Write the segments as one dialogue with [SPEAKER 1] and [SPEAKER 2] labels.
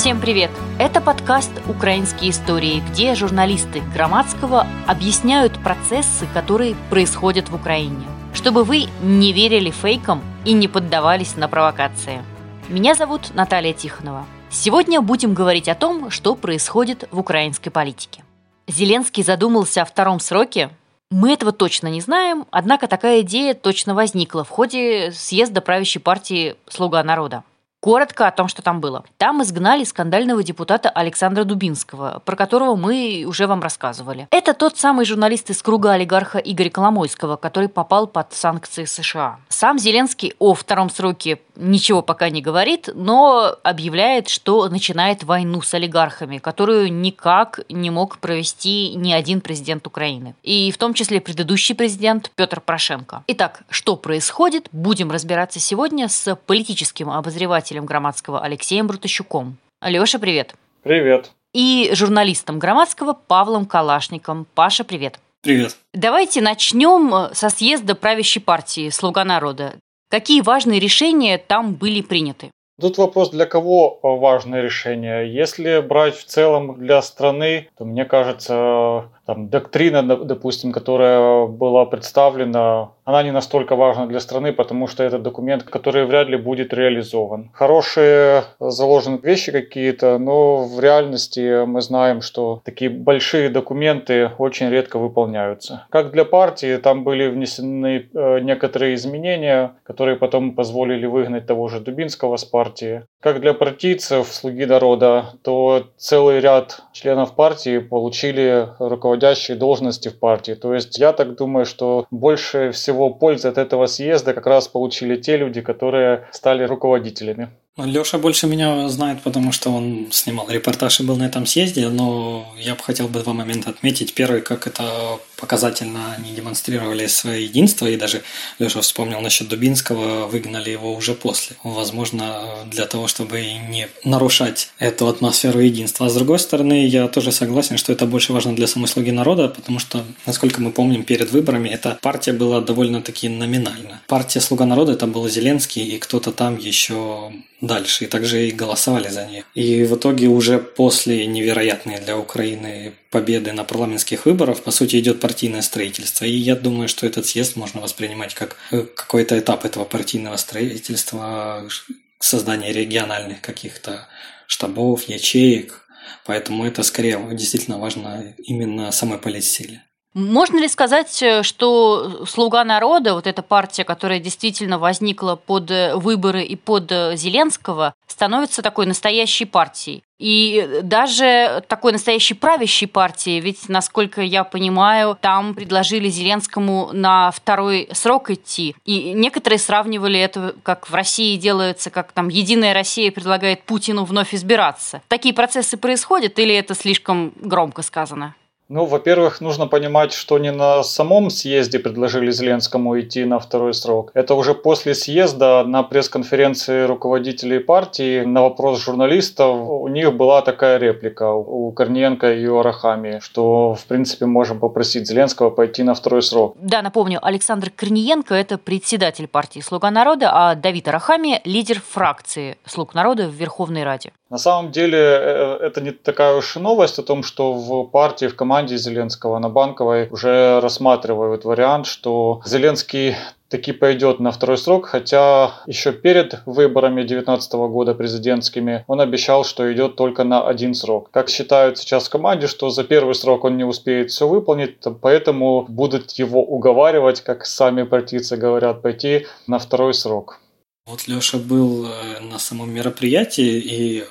[SPEAKER 1] Всем привет! Это подкаст «Украинские истории», где журналисты Громадского объясняют процессы, которые происходят в Украине, чтобы вы не верили фейкам и не поддавались на провокации. Меня зовут Наталья Тихонова. Сегодня будем говорить о том, что происходит в украинской политике. Зеленский задумался о втором сроке. Мы этого точно не знаем, однако такая идея точно возникла в ходе съезда правящей партии «Слуга народа». Коротко о том, что там было. Там изгнали скандального депутата Александра Дубинского, про которого мы уже вам рассказывали. Это тот самый журналист из круга олигарха Игоря Коломойского, который попал под санкции США. Сам Зеленский о втором сроке ничего пока не говорит, но объявляет, что начинает войну с олигархами, которую никак не мог провести ни один президент Украины. И в том числе предыдущий президент Петр Порошенко. Итак, что происходит, будем разбираться сегодня с политическим обозревателем обозревателем Громадского Алексеем Брутащуком. Алеша, привет.
[SPEAKER 2] Привет.
[SPEAKER 1] И журналистом Громадского Павлом Калашником. Паша, привет.
[SPEAKER 2] Привет.
[SPEAKER 1] Давайте начнем со съезда правящей партии «Слуга народа». Какие важные решения там были приняты?
[SPEAKER 2] Тут вопрос, для кого важное решение. Если брать в целом для страны, то мне кажется, там, доктрина, допустим, которая была представлена, она не настолько важна для страны, потому что это документ, который вряд ли будет реализован. Хорошие заложены вещи какие-то, но в реальности мы знаем, что такие большие документы очень редко выполняются. Как для партии, там были внесены э, некоторые изменения, которые потом позволили выгнать того же Дубинского с партии. Как для партийцев, слуги народа, то целый ряд членов партии получили руководящие должности в партии. То есть я так думаю, что больше всего пользы от этого съезда как раз получили те люди, которые стали руководителями.
[SPEAKER 3] Леша больше меня знает, потому что он снимал репортаж и был на этом съезде, но я бы хотел бы два момента отметить. Первый, как это показательно они демонстрировали свое единство, и даже Леша вспомнил насчет Дубинского, выгнали его уже после. Возможно, для того, чтобы не нарушать эту атмосферу единства. А с другой стороны, я тоже согласен, что это больше важно для самой слуги народа, потому что, насколько мы помним, перед выборами эта партия была довольно-таки номинальна. Партия «Слуга народа» это был Зеленский и кто-то там еще дальше, и также и голосовали за них. И в итоге уже после невероятной для Украины победы на парламентских выборах, по сути, идет партийное строительство. И я думаю, что этот съезд можно воспринимать как э, какой-то этап этого партийного строительства, создания региональных каких-то штабов, ячеек. Поэтому это скорее действительно важно именно самой политсиле.
[SPEAKER 1] Можно ли сказать, э, что «Слуга народа», вот эта партия, которая действительно возникла под э, выборы и под э, Зеленского, становится такой настоящей партией? И даже такой настоящей правящей партией, ведь, насколько я понимаю, там предложили Зеленскому на второй срок идти. И некоторые сравнивали это, как в России делается, как там «Единая Россия» предлагает Путину вновь избираться. Такие процессы происходят или это слишком громко сказано?
[SPEAKER 2] Ну, во-первых, нужно понимать, что не на самом съезде предложили Зеленскому идти на второй срок. Это уже после съезда на пресс-конференции руководителей партии на вопрос журналистов у них была такая реплика у Корниенко и у Арахами, что, в принципе, можем попросить Зеленского пойти на второй срок.
[SPEAKER 1] Да, напомню, Александр Корниенко – это председатель партии «Слуга народа», а Давид Арахами – лидер фракции «Слуг народа» в Верховной Раде.
[SPEAKER 2] На самом деле, э, это не такая уж новость о том, что в партии, в команде команде Зеленского на Банковой уже рассматривают вариант, что Зеленский таки пойдет на второй срок, хотя еще перед выборами 2019 года президентскими он обещал, что идет только на один срок. Как считают сейчас в команде, что за первый срок он не успеет все выполнить, поэтому будут его уговаривать, как сами партийцы говорят, пойти на второй срок.
[SPEAKER 3] Вот Леша был э, на самом мероприятии, и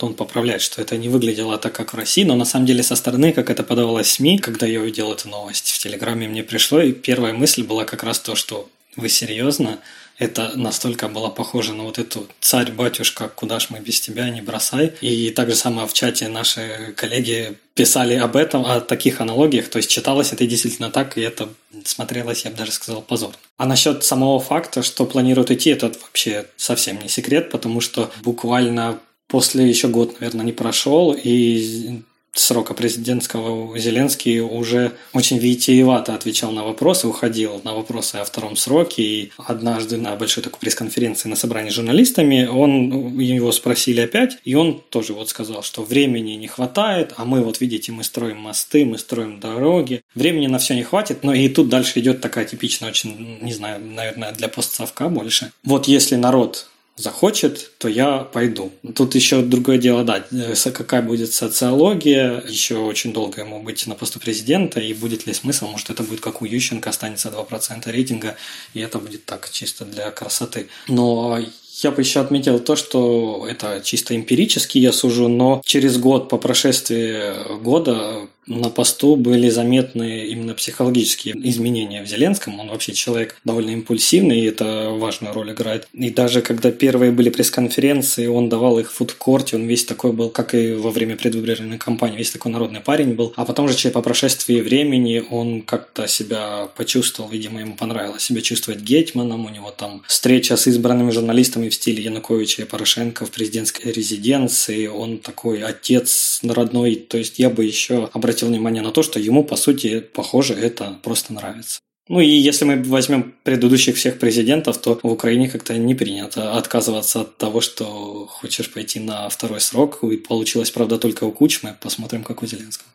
[SPEAKER 3] он поправляет, что это не выглядело так, как в России, но на самом деле со стороны, как это подавалось СМИ, когда я увидел эту новость в Телеграме, мне пришло, и первая мысль была как раз то, что вы серьезно? Это настолько было похоже на вот эту «Царь-батюшка, куда ж мы без тебя, не бросай». И так же самое в чате наши коллеги писали об этом, о таких аналогиях. То есть читалось это действительно так, и это смотрелось, я бы даже сказал, позор. А насчет самого факта, что планируют идти, это вообще совсем не секрет, потому что буквально после еще год, наверное, не прошел, и срока президентского Зеленский уже очень витиевато отвечал на вопросы, уходил на вопросы о втором сроке. И однажды на большой такой пресс-конференции на собрании с журналистами он, его спросили опять, и он тоже вот сказал, что времени не хватает, а мы вот видите, мы строим мосты, мы строим дороги. Времени на все не хватит, но и тут дальше идет такая типичная очень, не знаю, наверное, для постсовка больше. Вот если народ захочет, то я пойду. Тут еще другое дело, да, какая будет социология, еще очень долго ему быть на посту президента, и будет ли смысл, может это будет как у Ющенко, останется 2% рейтинга, и это будет так, чисто для красоты. Но я бы еще отметил то, что это чисто эмпирически я сужу, но через год по прошествии года на посту были заметны именно психологические изменения в Зеленском. Он вообще человек довольно импульсивный, и это важную роль играет. И даже когда первые были пресс-конференции, он давал их в фудкорте, он весь такой был, как и во время предвыборной кампании, весь такой народный парень был. А потом же по прошествии времени он как-то себя почувствовал, видимо, ему понравилось себя чувствовать гетьманом, у него там встреча с избранными журналистами в стиле Януковича и Порошенко в президентской резиденции, он такой отец родной, то есть я бы еще обратил обратил внимание на то, что ему, по сути, похоже, это просто нравится. Ну и если мы возьмем предыдущих всех президентов, то в Украине как-то не принято отказываться от того, что хочешь пойти на второй срок. И получилось, правда, только у Кучмы. Посмотрим, как у Зеленского.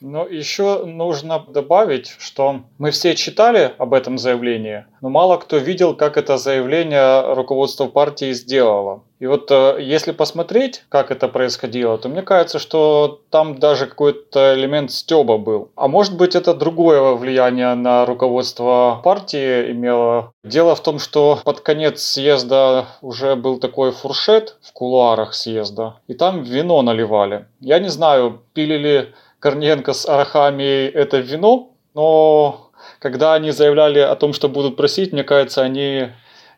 [SPEAKER 2] Но еще нужно добавить, что мы все читали об этом заявлении, но мало кто видел, как это заявление руководство партии сделало. И вот э, если посмотреть, как это происходило, то мне кажется, что там даже какой-то элемент стеба был. А может быть это другое влияние на руководство партии имело. Дело в том, что под конец съезда уже был такой фуршет в кулуарах съезда, и там вино наливали. Я не знаю, пили ли Корниенко с Арахами это вино, но когда они заявляли о том, что будут просить, мне кажется, они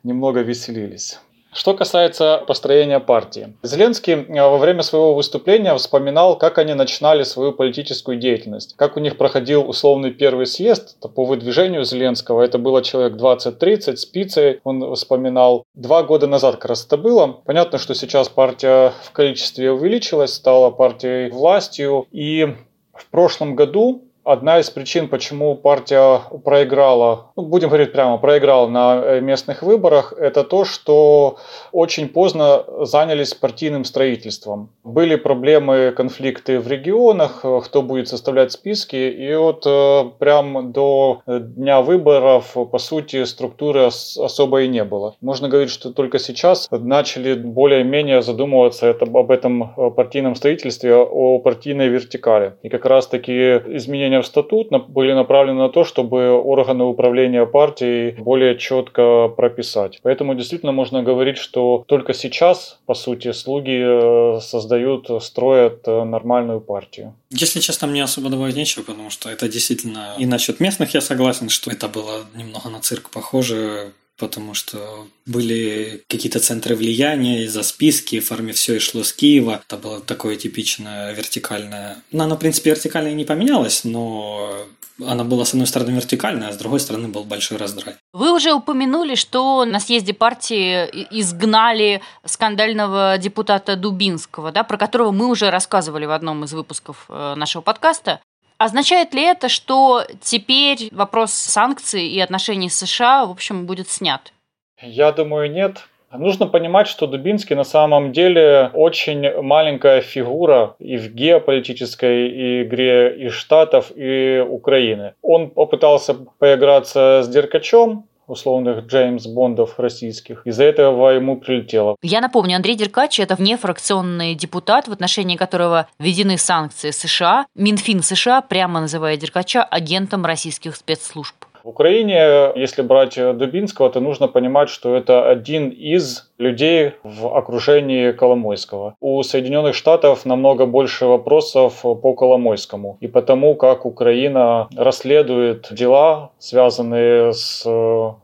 [SPEAKER 2] немного веселились. Что касается построения партии. Зеленский э, во время своего выступления вспоминал, как они начинали свою политическую деятельность. Как у них проходил условный первый съезд по выдвижению Зеленского. Это было человек 20-30 спицей, он вспоминал. Два года назад как раз это было. Понятно, что сейчас партия в количестве увеличилась, стала партией властью. И в прошлом году одна из причин, почему партия проиграла, ну, будем говорить прямо, проиграла на э, местных выборах, это то, что очень поздно занялись партийным строительством. Были проблемы, конфликты в регионах, э, кто будет составлять списки, и вот э, прям до дня выборов, по сути, структуры особо и не было. Можно говорить, что только сейчас начали более-менее задумываться об этом партийном строительстве, о партийной вертикали. И как раз-таки изменения изменения в статут были направлены на то, чтобы органы управления партией более четко прописать. Поэтому действительно можно говорить, что только сейчас, по сути, слуги э, создают, строят э, нормальную партию.
[SPEAKER 3] Если честно, мне особо добавить нечего, потому что это действительно... И насчет местных я согласен, что это было немного на цирк похоже потому что были какие-то центры влияния из-за списки, в форме все и шло с Киева. Это было такое типичное вертикальное... Ну, оно, в принципе, вертикальное не поменялось, но она была, с одной стороны, вертикальная, а с другой стороны, был большой раздрай.
[SPEAKER 1] Вы уже упомянули, что на съезде партии изгнали скандального депутата Дубинского, да, про которого мы уже рассказывали в одном из выпусков э, нашего подкаста. Означает ли это, что теперь вопрос санкций и отношений с США, в общем, будет снят?
[SPEAKER 2] Я думаю, нет. Нужно понимать, что Дубинский на самом деле очень маленькая фигура и в геополитической игре и Штатов, и Украины. Он попытался поиграться с Деркачем, условных Джеймс Бондов российских. Из-за этого ему прилетело.
[SPEAKER 1] Я напомню, Андрей Деркач – это внефракционный депутат, в отношении которого введены санкции США. Минфин США прямо называет Деркача агентом российских спецслужб.
[SPEAKER 2] В Украине, если брать Дубинского, то нужно понимать, что это один из людей в окружении Коломойского. У Соединенных Штатов намного больше вопросов по Коломойскому. И потому, как Украина расследует дела, связанные с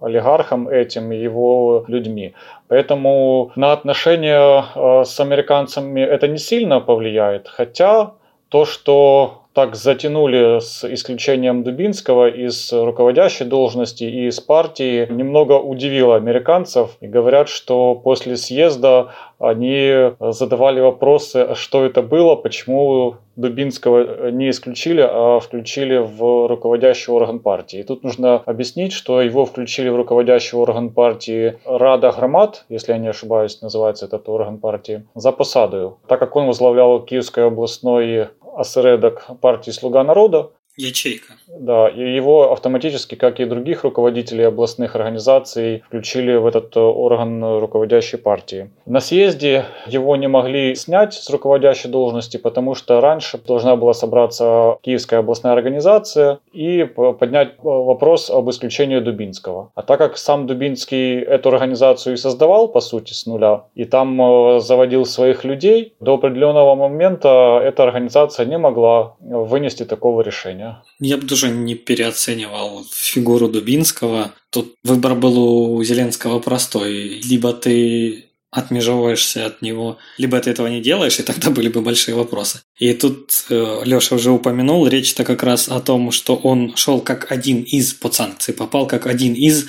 [SPEAKER 2] олигархом этим и его людьми. Поэтому на отношения э, с американцами это не сильно повлияет. Хотя то, что так затянули с исключением Дубинского из руководящей должности и из партии, немного удивило американцев. И говорят, что после съезда они задавали вопросы, а что это было, почему Дубинского не исключили, а включили в руководящий орган партии. И тут нужно объяснить, что его включили в руководящий орган партии Рада Громад, если я не ошибаюсь, называется этот орган партии, за посадою. Так как он возглавлял Киевской областной осередок партии «Слуга народа»,
[SPEAKER 3] Ячейка.
[SPEAKER 2] Да, и его автоматически, как и других руководителей областных организаций, включили в этот э, орган руководящей партии. На съезде его не могли снять с руководящей должности, потому что раньше должна была собраться Киевская областная организация и поднять э, вопрос об исключении Дубинского. А так как сам Дубинский эту организацию и создавал, по сути, с нуля, и там э, заводил своих людей, до определенного момента эта организация не могла вынести такого решения.
[SPEAKER 3] Я бы тоже не переоценивал фигуру Дубинского. Тут выбор был у Зеленского простой. Либо ты отмежевываешься от него, либо ты этого не делаешь, и тогда были бы большие вопросы. И тут э, Леша уже упомянул, речь-то как раз о том, что он шел как один из под санкции, попал как один из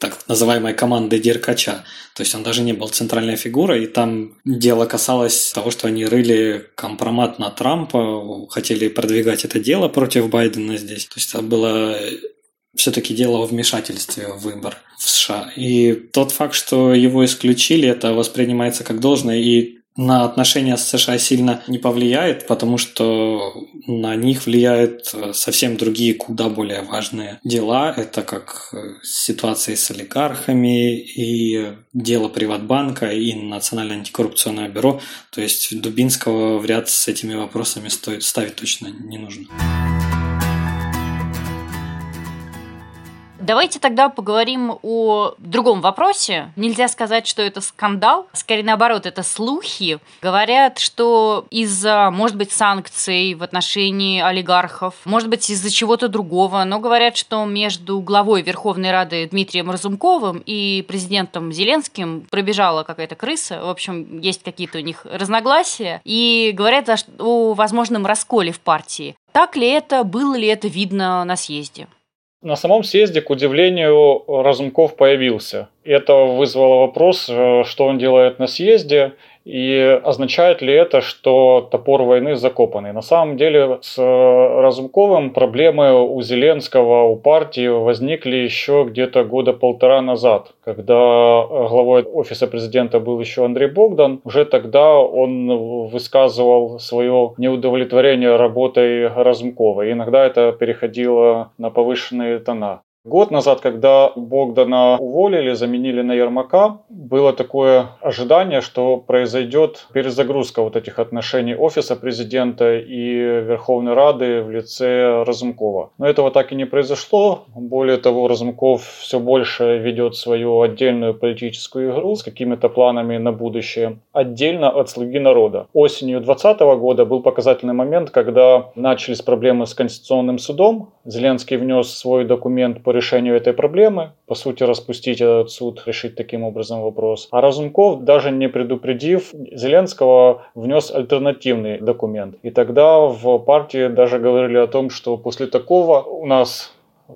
[SPEAKER 3] так называемой команды Деркача. То есть он даже не был центральной фигурой, и там дело касалось того, что они рыли компромат на Трампа, хотели продвигать это дело против Байдена здесь. То есть это было все-таки дело о вмешательстве в выбор в США. И тот факт, что его исключили, это воспринимается как должное, и на отношения с США сильно не повлияет, потому что на них влияют э, совсем другие, куда более важные дела. Это как э, ситуация с олигархами и дело Приватбанка и Национальное антикоррупционное бюро. То есть Дубинского в ряд с этими вопросами стоит ставить точно не нужно.
[SPEAKER 1] Давайте тогда поговорим о другом вопросе. Нельзя сказать, что это скандал. Скорее наоборот, это слухи. Говорят, что из-за, может быть, санкций в отношении олигархов, может быть, из-за чего-то другого, но говорят, что между главой Верховной Рады Дмитрием Разумковым и президентом Зеленским пробежала какая-то крыса. В общем, есть какие-то у них разногласия. И говорят о возможном расколе в партии. Так ли это, было ли это видно на съезде?
[SPEAKER 2] На самом съезде, к удивлению, Разумков появился. Это вызвало вопрос, э, что он делает на съезде, и означает ли это, что топор войны закопанный? На самом деле с Разумковым проблемы у Зеленского, у партии возникли еще где-то года полтора назад, когда главой офиса президента был еще Андрей Богдан. Уже тогда он высказывал свое неудовлетворение работой Разумкова. И иногда это переходило на повышенные тона. Год назад, когда Богдана уволили, заменили на Ермака, было такое ожидание, что произойдет перезагрузка вот этих отношений офиса президента и Верховной Рады в лице Разумкова. Но этого так и не произошло. Более того, Разумков все больше ведет свою отдельную политическую игру с какими-то планами на будущее, отдельно от «Слуги народа». Осенью 2020 года был показательный момент, когда начались проблемы с Конституционным судом. Зеленский внес свой документ по решению этой проблемы, по сути, распустить этот суд, решить таким образом вопрос. А Разумков, даже не предупредив Зеленского, внес альтернативный документ. И тогда в партии даже говорили о том, что после такого у нас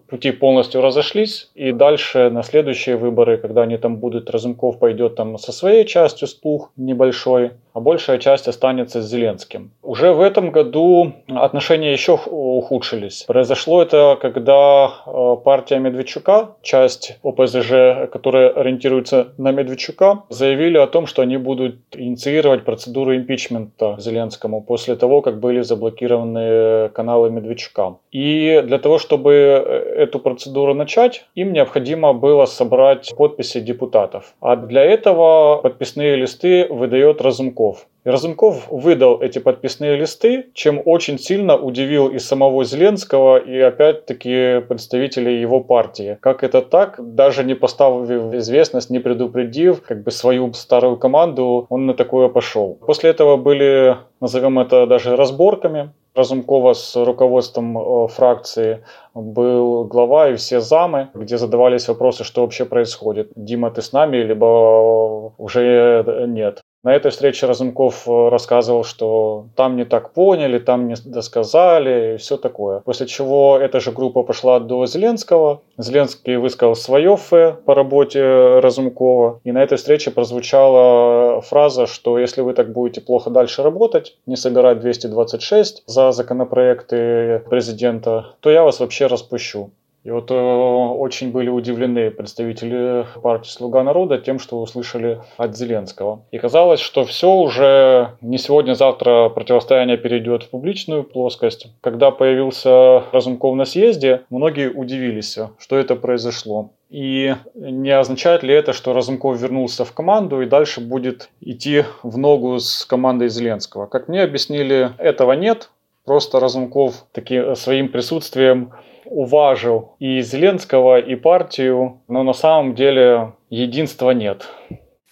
[SPEAKER 2] пути полностью разошлись, и дальше на следующие выборы, когда они там будут, Разумков пойдет там со своей частью спух небольшой, а большая часть останется с Зеленским. Уже в этом году отношения еще ухудшились. Произошло это, когда э, партия Медведчука, часть ОПЗЖ, которая ориентируется на Медведчука, заявили о том, что они будут инициировать процедуру импичмента Зеленскому после того, как были заблокированы каналы Медведчука. И для того, чтобы эту процедуру начать, им необходимо было собрать подписи депутатов. А для этого подписные листы выдает Разумков. И Разумков выдал эти подписные листы, чем очень сильно удивил и самого Зеленского, и опять-таки представителей его партии. Как это так? Даже не поставив известность, не предупредив как бы свою старую команду, он на такое пошел. После этого были, назовем это даже разборками, Разумкова с руководством э, фракции был глава и все замы, где задавались вопросы, что вообще происходит. Дима, ты с нами, либо уже нет. На этой встрече Разумков э, рассказывал, что там не так поняли, там не досказали и все такое. После чего эта же группа пошла до Зеленского. Зеленский высказал свое фе по работе Разумкова. И на этой встрече прозвучала фраза, что если вы так будете плохо дальше работать, не собирать 226 за законопроекты президента, то я вас вообще распущу. И вот э, очень были удивлены представители партии «Слуга народа» тем, что услышали от Зеленского. И казалось, что все уже не сегодня-завтра противостояние перейдет в публичную плоскость. Когда появился Разумков на съезде, многие удивились, что это произошло. И не означает ли это, что Разумков вернулся в команду и дальше будет идти в ногу с командой Зеленского? Как мне объяснили, этого нет. Просто Разумков таки своим присутствием уважил и Зеленского, и партию, но на самом деле единства нет.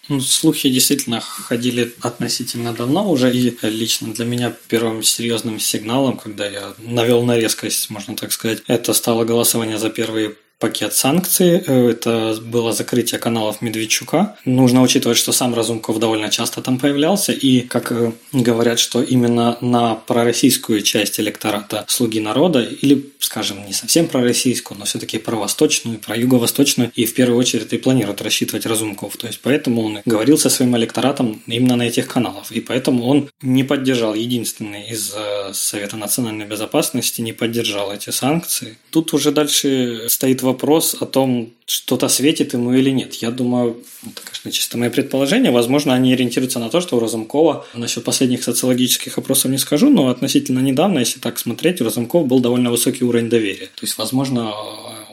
[SPEAKER 3] Ну, слухи действительно ходили относительно давно уже, и лично для меня первым серьезным сигналом, когда я навел на резкость, можно так сказать, это стало голосование за первые пакет санкций. Э, это было закрытие каналов Медведчука. Нужно учитывать, что сам Разумков довольно часто там появлялся. И, как э, говорят, что именно на пророссийскую часть электората «Слуги народа» или, скажем, не совсем пророссийскую, но все-таки провосточную, про юго-восточную, и в первую очередь и планирует рассчитывать Разумков. То есть поэтому он говорил со своим электоратом именно на этих каналах. И поэтому он не поддержал, единственный из э, Совета национальной безопасности не поддержал эти санкции. Тут уже дальше стоит вопрос о том, что-то светит ему или нет. Я думаю, это, конечно, чисто мои предположения. Возможно, они ориентируются на то, что у Разумкова, насчет последних социологических опросов не скажу, но относительно недавно, если так смотреть, у Разумкова был довольно высокий уровень доверия. То есть, возможно,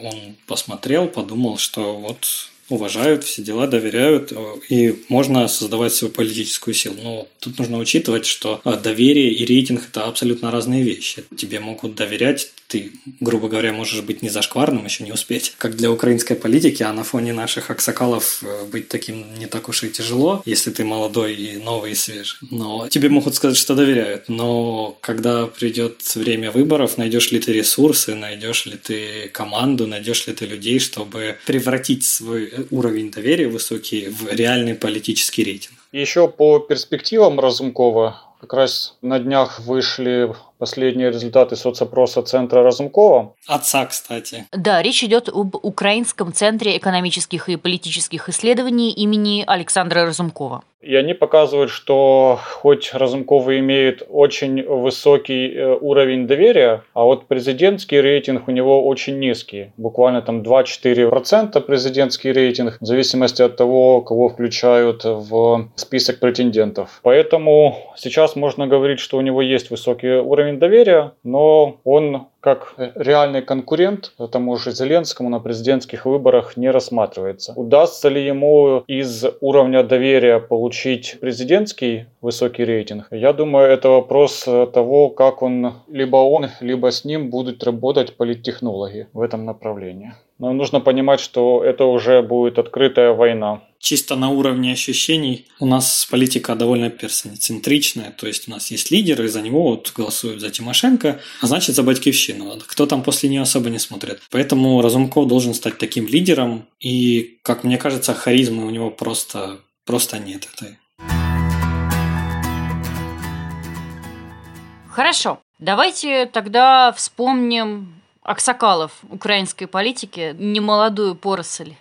[SPEAKER 3] он посмотрел, подумал, что вот уважают, все дела доверяют, э, и можно создавать свою политическую силу. Но тут нужно учитывать, что э, доверие и рейтинг – это абсолютно разные вещи. Тебе могут доверять, ты, грубо говоря, можешь быть не зашкварным, еще не успеть. Как для украинской политики, а на фоне наших аксакалов э, быть таким не так уж и тяжело, если ты молодой и новый и свежий. Но тебе могут сказать, что доверяют. Но когда придет время выборов, найдешь ли ты ресурсы, найдешь ли ты команду, найдешь ли ты людей, чтобы превратить свой уровень доверия высокий в реальный политический рейтинг.
[SPEAKER 2] Еще по перспективам Разумкова как раз на днях вышли последние результаты соцопроса Центра Разумкова.
[SPEAKER 3] Отца, кстати.
[SPEAKER 1] Да, речь идет об Украинском центре экономических и политических исследований имени Александра Разумкова.
[SPEAKER 2] И они показывают, что хоть Разумков имеет очень высокий э, уровень доверия, а вот президентский рейтинг у него очень низкий. Буквально там 2-4% президентский рейтинг, в зависимости от того, кого включают в список претендентов. Поэтому сейчас можно говорить, что у него есть высокий уровень доверия, но он как реальный конкурент тому же Зеленскому на президентских выборах не рассматривается. Удастся ли ему из уровня доверия получить президентский высокий рейтинг? Я думаю, это вопрос того, как он, либо он, либо с ним будут работать политтехнологи в этом направлении. Но нужно понимать, что это уже будет открытая война
[SPEAKER 3] чисто на уровне ощущений у нас политика довольно персоноцентричная, то есть у нас есть лидер, и за него вот голосуют за Тимошенко, а значит за Батькивщину. Кто там после нее особо не смотрит. Поэтому Разумков должен стать таким лидером, и, как мне кажется, харизмы у него просто, просто нет этой.
[SPEAKER 1] Хорошо, давайте тогда вспомним Аксакалов украинской политики, немолодую поросль.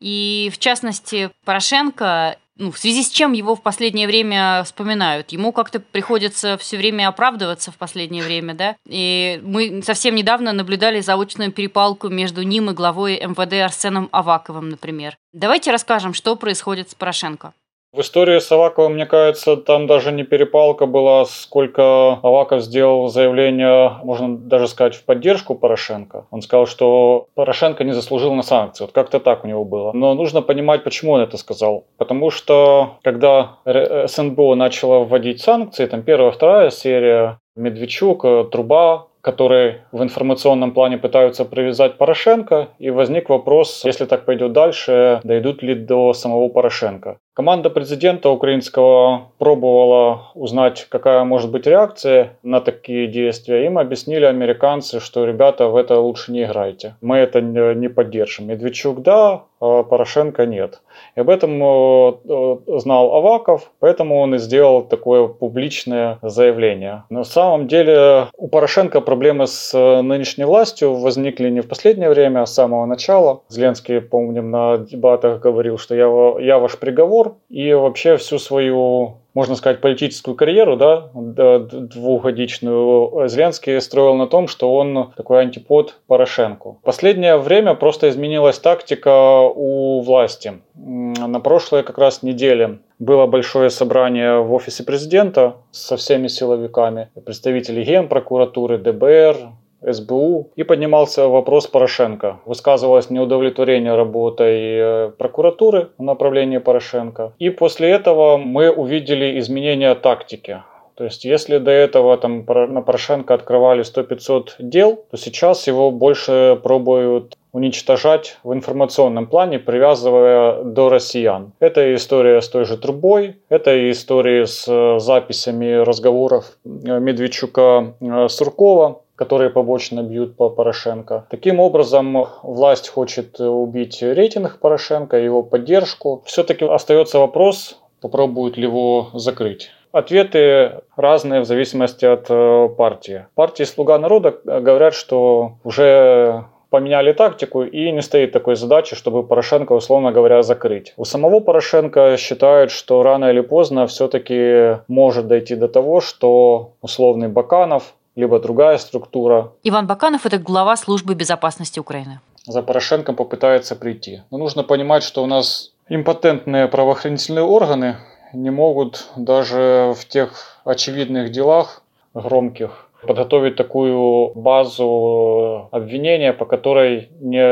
[SPEAKER 1] И в частности, Порошенко ну, в связи с чем его в последнее время вспоминают. Ему как-то приходится все время оправдываться в последнее время, да. И мы совсем недавно наблюдали заочную перепалку между ним и главой МВД Арсеном Аваковым, например. Давайте расскажем, что происходит с Порошенко.
[SPEAKER 2] В истории с Аваковым, мне кажется, там даже не перепалка была, сколько Аваков сделал заявление, можно даже сказать, в поддержку Порошенко. Он сказал, что Порошенко не заслужил на санкции. Вот как-то так у него было. Но нужно понимать, почему он это сказал. Потому что, когда СНБО начала вводить санкции, там первая, вторая серия, Медведчук, Труба, которые в информационном плане пытаются привязать Порошенко, и возник вопрос, если так пойдет дальше, дойдут ли до самого Порошенко. Команда президента украинского пробовала узнать, какая может быть реакция на такие действия. Им объяснили американцы, что ребята в это лучше не играйте. Мы это не поддержим. Медведчук да, Порошенко нет. И об этом э, э, знал Аваков, поэтому он и сделал такое публичное заявление. На самом деле у Порошенко проблемы с э, нынешней властью возникли не в последнее время, а с самого начала. Зеленский, помним, на дебатах говорил, что я, я ваш приговор, и вообще всю свою можно сказать, политическую карьеру, да, двухгодичную, Зеленский строил на том, что он такой антипод Порошенко. Последнее время просто изменилась тактика у власти. На прошлой как раз неделе было большое собрание в офисе президента со всеми силовиками, представители Генпрокуратуры, ДБР, СБУ и поднимался вопрос Порошенко. Высказывалось неудовлетворение работой э, прокуратуры в направлении Порошенко. И после этого мы увидели изменение тактики. То есть, если до этого там на Порошенко открывали 100-500 дел, то сейчас его больше пробуют уничтожать в информационном плане, привязывая до россиян. Это история с той же трубой, это история с э, записями разговоров э, Медведчука Суркова, которые побочно бьют по Порошенко. Таким образом, власть хочет убить рейтинг Порошенко, его поддержку. Все-таки остается вопрос, попробуют ли его закрыть. Ответы разные в зависимости от э, партии. Партии «Слуга народа» говорят, что уже поменяли тактику и не стоит такой задачи, чтобы Порошенко, условно говоря, закрыть. У самого Порошенко считают, что рано или поздно все-таки может дойти до того, что условный Баканов либо другая структура.
[SPEAKER 1] Иван Баканов – это глава службы безопасности Украины.
[SPEAKER 2] За Порошенко попытается прийти. Но нужно понимать, что у нас импотентные правоохранительные органы не могут даже в тех очевидных делах громких подготовить такую базу обвинения, по которой не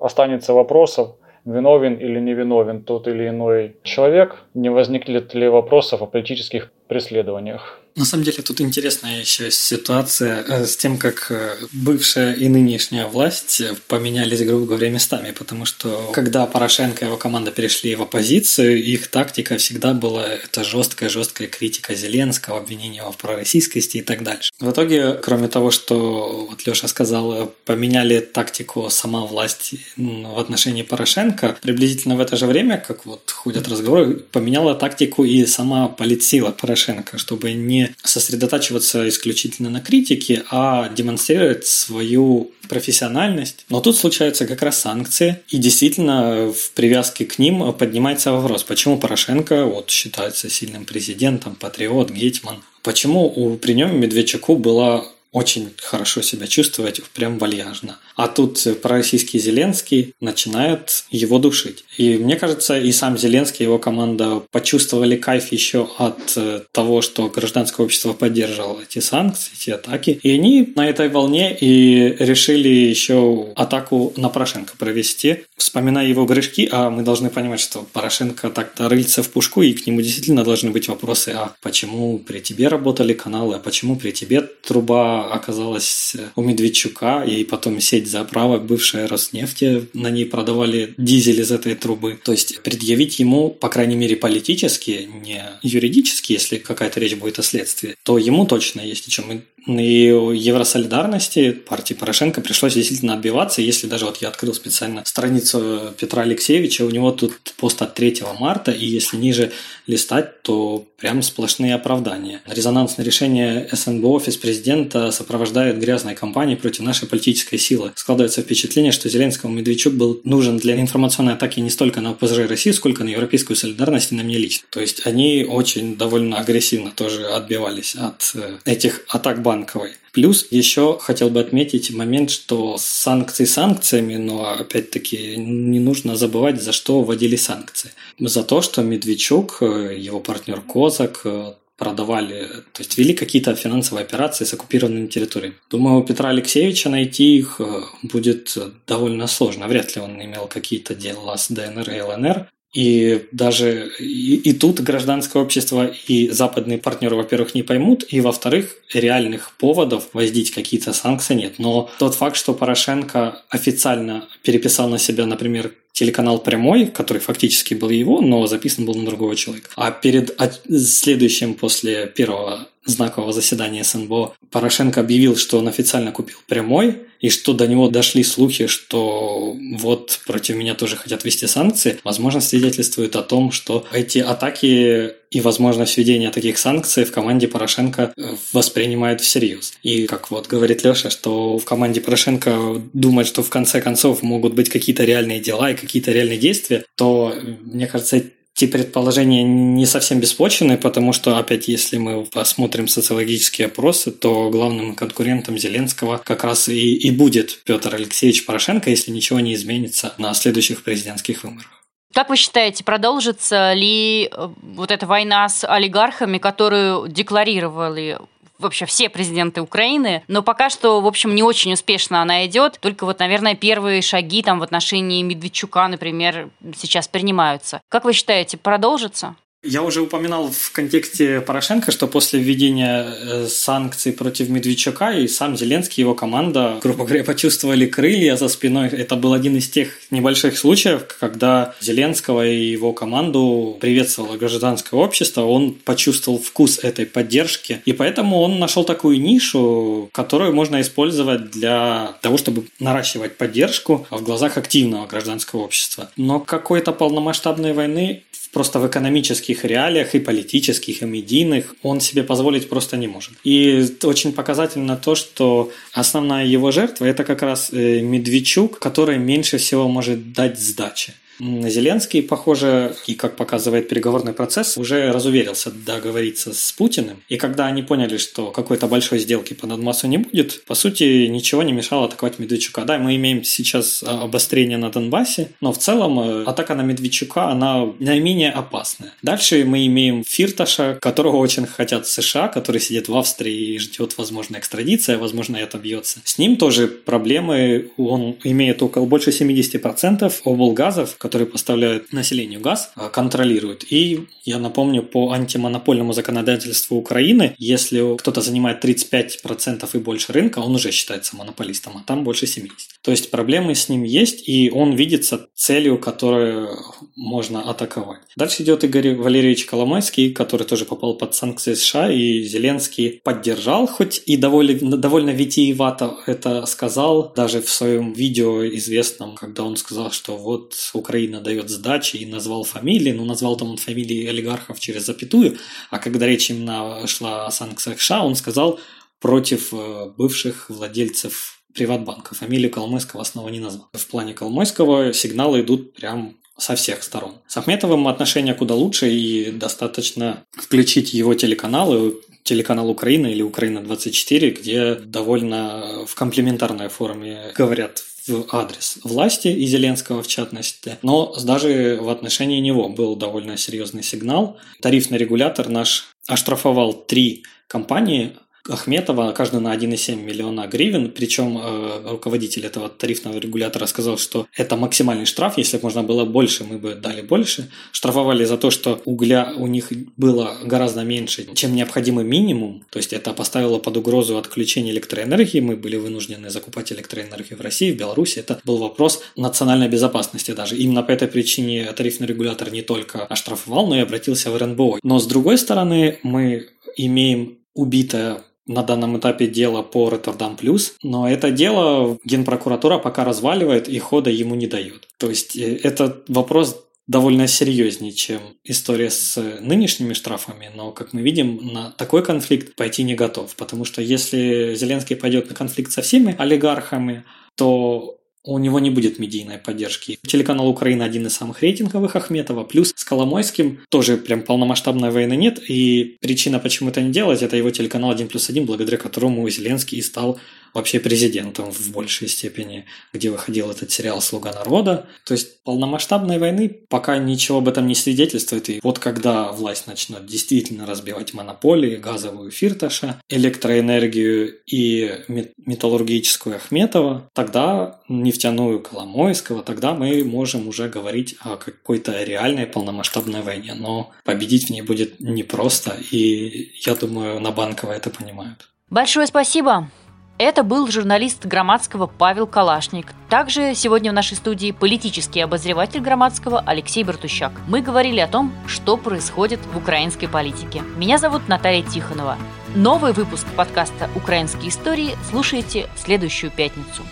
[SPEAKER 2] останется вопросов, виновен или невиновен тот или иной человек, не возникнет ли вопросов о политических преследованиях.
[SPEAKER 3] На самом деле тут интересная еще ситуация э, с тем, как э, бывшая и нынешняя власть поменялись, грубо говоря, местами, потому что когда Порошенко и его команда перешли в оппозицию, их тактика всегда была это жесткая-жесткая критика Зеленского, обвинения в пророссийскости и так дальше. В итоге, кроме того, что вот Леша сказал, поменяли тактику сама власть в отношении Порошенко, приблизительно в это же время, как вот ходят разговоры, поменяла тактику и сама политсила Порошенко, чтобы не сосредотачиваться исключительно на критике, а демонстрировать свою профессиональность. Но тут случаются как раз санкции, и действительно в привязке к ним поднимается вопрос, почему Порошенко вот, считается сильным президентом, патриот, гетьман. Почему у, при нем Медведчуку была очень хорошо себя чувствовать, прям вальяжно. А тут пророссийский Зеленский начинает его душить. И мне кажется, и сам Зеленский, и его команда почувствовали кайф еще от э, того, что гражданское общество поддерживало эти санкции, эти атаки. И они на этой волне и решили еще атаку на Порошенко провести. Вспоминая его грешки, а мы должны понимать, что Порошенко так-то рыльца в пушку, и к нему действительно должны быть вопросы, а почему при тебе работали каналы, а почему при тебе труба оказалась у Медведчука, и потом сеть заправок бывшая Роснефти, на ней продавали дизель из этой трубы. То есть предъявить ему, по крайней мере, политически, не юридически, если какая-то речь будет о следствии, то ему точно есть о чем. И Евросолидарности партии Порошенко пришлось действительно отбиваться. Если даже вот я открыл специально страницу Петра Алексеевича, у него тут пост от 3 марта, и если ниже листать, то прям сплошные оправдания. Резонансное решение СНБ офис президента сопровождает грязной кампанией против нашей политической силы. Складывается впечатление, что Зеленскому Медведчук был нужен для информационной атаки не столько на ОПЗЖ России, сколько на европейскую солидарность и на мне лично. То есть они очень довольно агрессивно тоже отбивались от э, этих атак банковой. Плюс еще хотел бы отметить момент, что санкции санкциями, но опять-таки не нужно забывать, за что вводили санкции. За то, что Медведчук, э, его партнер Козак, э, продавали, то есть вели какие-то финансовые операции с оккупированными территориями. Думаю, у Петра Алексеевича найти их э, будет довольно сложно. Вряд ли он имел какие-то дела с ДНР и ЛНР. И даже и, и тут гражданское общество и западные партнеры, во-первых, не поймут, и, во-вторых, реальных поводов воздить какие-то санкции нет. Но тот факт, что Порошенко официально переписал на себя, например, телеканал «Прямой», который фактически был его, но записан был на другого человека. А перед следующим после первого знакового заседания СНБО Порошенко объявил, что он официально купил прямой, и что до него дошли слухи, что вот против меня тоже хотят ввести санкции, возможно, свидетельствует о том, что эти атаки и возможность введения таких санкций в команде Порошенко э, воспринимают всерьез. И как вот говорит Леша, что в команде Порошенко думают, что в конце концов могут быть какие-то реальные дела и какие-то реальные действия, то, мне кажется, эти предположения не совсем беспочвенны, потому что, опять, если мы посмотрим социологические опросы, то главным конкурентом Зеленского как раз и, и будет Петр Алексеевич Порошенко, если ничего не изменится на следующих президентских выборах.
[SPEAKER 1] Как вы считаете, продолжится ли э, вот эта война с олигархами, которую декларировали вообще все президенты Украины, но пока что, в общем, не очень успешно она идет. Только вот, наверное, первые шаги там в отношении Медведчука, например, сейчас принимаются. Как вы считаете, продолжится?
[SPEAKER 3] Я уже упоминал в контексте Порошенко, что после введения э, санкций против Медведчука и сам Зеленский, его команда, грубо говоря, почувствовали крылья за спиной. Это был один из тех небольших случаев, когда Зеленского и его команду приветствовало гражданское общество, он почувствовал вкус этой поддержки, и поэтому он нашел такую нишу, которую можно использовать для того, чтобы наращивать поддержку в глазах активного гражданского общества. Но какой-то полномасштабной войны просто в экономических реалиях и политических, и медийных он себе позволить просто не может. И очень показательно то, что основная его жертва – это как раз э, Медведчук, который меньше всего может дать сдачи. Зеленский, похоже, и как показывает переговорный процесс, уже разуверился договориться с Путиным. И когда они поняли, что какой-то большой сделки по Донбассу не будет, по сути, ничего не мешало атаковать Медведчука. Да, мы имеем сейчас а, обострение на Донбассе, но в целом э, атака на Медведчука, она наименее опасная. Дальше мы имеем Фирташа, которого очень хотят США, который сидит в Австрии и ждет, возможно, экстрадиция, возможно, это бьется. С ним тоже проблемы. Он имеет около больше 70% облгазов, которые поставляют населению газ, а, контролируют. И я напомню, по антимонопольному законодательству Украины, если кто-то занимает 35% и больше рынка, он уже считается монополистом, а там больше 70%. То есть проблемы с ним есть, и он видится целью, которую можно атаковать. Дальше идет Игорь Валерьевич Коломойский, который тоже попал под санкции США, и Зеленский поддержал, хоть и довольно, довольно витиевато это сказал, даже в своем видео известном, когда он сказал, что вот Украина Украина дает сдачи и назвал фамилии, ну, назвал там он фамилии олигархов через запятую, а когда речь именно шла о санкциях США, он сказал против э, бывших владельцев Приватбанка. Фамилию Коломойского снова не назвал. В плане Коломойского сигналы идут прям со всех сторон. С Ахметовым отношения куда лучше, и достаточно включить его телеканалы, телеканал Украина или Украина-24, где довольно в комплементарной форме говорят в адрес власти и Зеленского в частности, но даже в отношении него был довольно серьезный сигнал. Тарифный регулятор наш оштрафовал три компании Ахметова, каждый на 1,7 миллиона гривен, причем э, руководитель этого тарифного регулятора сказал, что это максимальный штраф, если бы можно было больше, мы бы дали больше. Штрафовали за то, что угля у них было гораздо меньше, чем необходимый минимум, то есть это поставило под угрозу отключение электроэнергии, мы были вынуждены закупать электроэнергию в России, в Беларуси, это был вопрос национальной безопасности даже. Именно по этой причине тарифный регулятор не только оштрафовал, но и обратился в РНБО. Но с другой стороны, мы имеем убитое на данном этапе дело по Роттердам Плюс, но это дело Генпрокуратура пока разваливает и хода ему не дает. То есть э, это вопрос довольно серьезнее, чем история с нынешними штрафами, но, как мы видим, на такой конфликт пойти не готов, потому что если Зеленский пойдет на конфликт со всеми олигархами, то у него не будет медийной поддержки. Телеканал Украина один из самых рейтинговых Ахметова, плюс с Коломойским тоже прям полномасштабной войны нет, и причина, почему это не делать, это его телеканал 1 плюс 1, благодаря которому Зеленский и стал вообще президентом в большей степени, где выходил этот сериал «Слуга народа». То есть полномасштабной войны пока ничего об этом не свидетельствует. И вот когда власть начнет действительно разбивать монополии, газовую Фирташа, электроэнергию и металлургическую Ахметова, тогда нефтяную Коломойского, тогда мы можем уже говорить о какой-то реальной полномасштабной войне. Но победить в ней будет непросто, и я думаю, на Банково это понимают.
[SPEAKER 1] Большое спасибо. Это был журналист Громадского Павел Калашник. Также сегодня в нашей студии политический обозреватель Громадского Алексей Бертущак. Мы говорили о том, что происходит в украинской политике. Меня зовут Наталья Тихонова. Новый выпуск подкаста «Украинские истории» слушайте следующую пятницу.